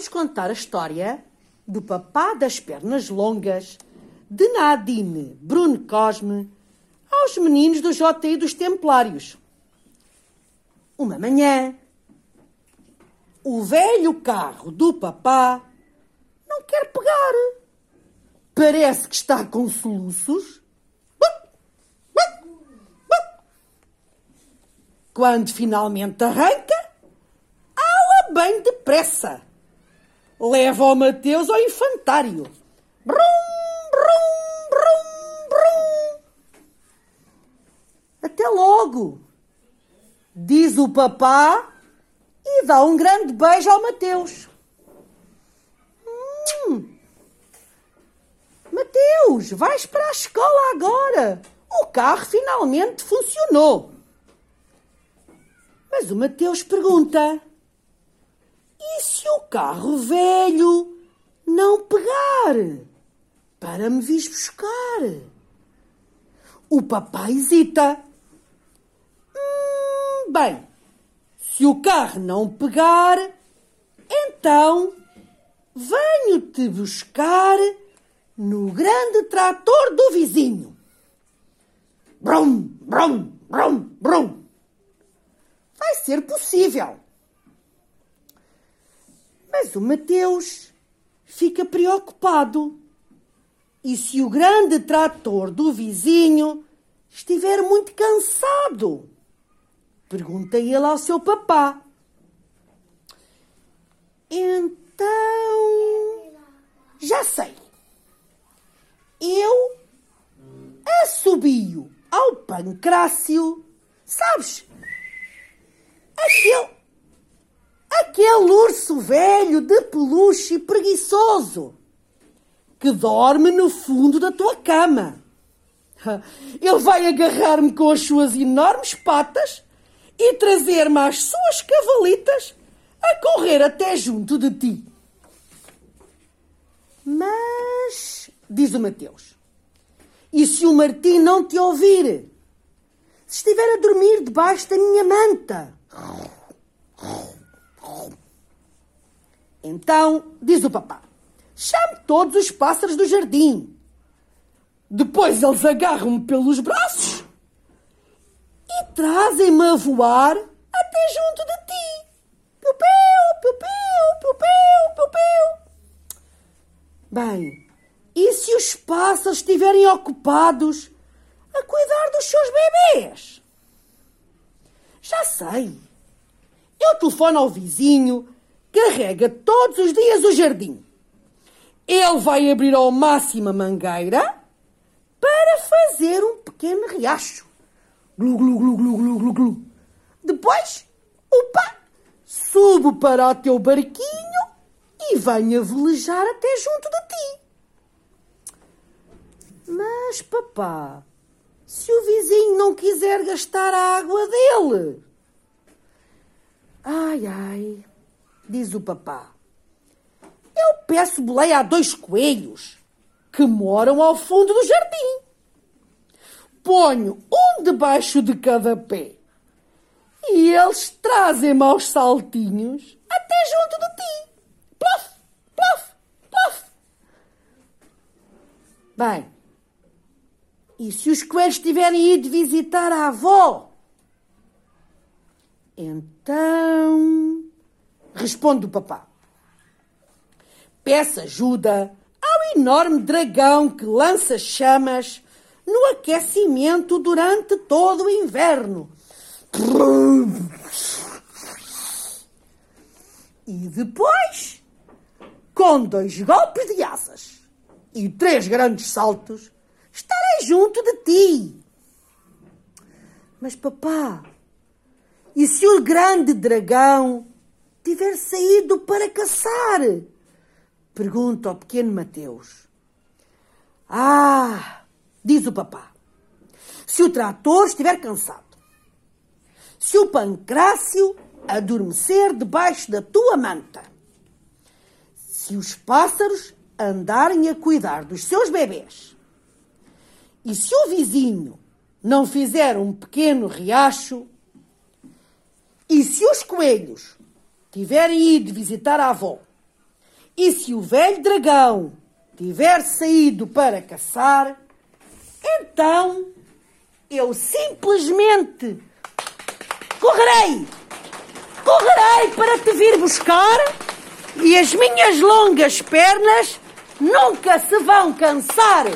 vamos contar a história do papá das pernas longas, de Nadine Bruno Cosme, aos meninos do JI dos Templários. Uma manhã, o velho carro do papá não quer pegar. Parece que está com soluços. Quando finalmente arranca, ala bem depressa. Leva o Mateus ao infantário. Brum, brum, brum, brum. Até logo, diz o papá e dá um grande beijo ao Mateus. Hum. Mateus, vais para a escola agora. O carro finalmente funcionou. Mas o Mateus pergunta: carro velho não pegar para me vis buscar? O papai hesita. Hum, bem, se o carro não pegar, então venho-te buscar no grande trator do vizinho. Brum, brum, brum, brum. Vai ser possível. Mas o Mateus fica preocupado. E se o grande trator do vizinho estiver muito cansado? Pergunta ele ao seu papá. Então, já sei. Eu assobio ao pancrácio, sabes? Aquele, aquele urso velho de peluche preguiçoso que dorme no fundo da tua cama. Ele vai agarrar-me com as suas enormes patas e trazer-me as suas cavalitas a correr até junto de ti. Mas, diz o Mateus, e se o Martim não te ouvir? Se estiver a dormir debaixo da minha manta? Então, diz o papá, chame todos os pássaros do jardim. Depois eles agarram-me pelos braços e trazem-me a voar até junto de ti. Piu, piu, piu, piu, piu, piu, piu, piu. Bem, e se os pássaros estiverem ocupados a cuidar dos seus bebês? Já sei. Eu telefono ao vizinho, carrega todos os dias o jardim. Ele vai abrir ao máximo a mangueira para fazer um pequeno riacho. Glu, glu, glu, glu, glu, glu, glu. Depois, opa, subo para o teu barquinho e venho a velejar até junto de ti. Mas, papá, se o vizinho não quiser gastar a água dele? Ai, ai, diz o papá. Eu peço boleia a dois coelhos que moram ao fundo do jardim. Ponho um debaixo de cada pé e eles trazem-me aos saltinhos até junto de ti. Plof, plof, plof. Bem, e se os coelhos tiverem ido visitar a avó? Então, responde o papá. Peça ajuda ao enorme dragão que lança chamas no aquecimento durante todo o inverno. E depois, com dois golpes de asas e três grandes saltos, estarei junto de ti. Mas, papá, e se o grande dragão tiver saído para caçar? Pergunta ao pequeno Mateus. Ah, diz o papá, se o trator estiver cansado, se o pancrácio adormecer debaixo da tua manta, se os pássaros andarem a cuidar dos seus bebês, e se o vizinho não fizer um pequeno riacho, e se os coelhos tiverem ido visitar a avó, E se o velho dragão tiver saído para caçar, então eu simplesmente correrei, correrei para te vir buscar e as minhas longas pernas nunca se vão cansar.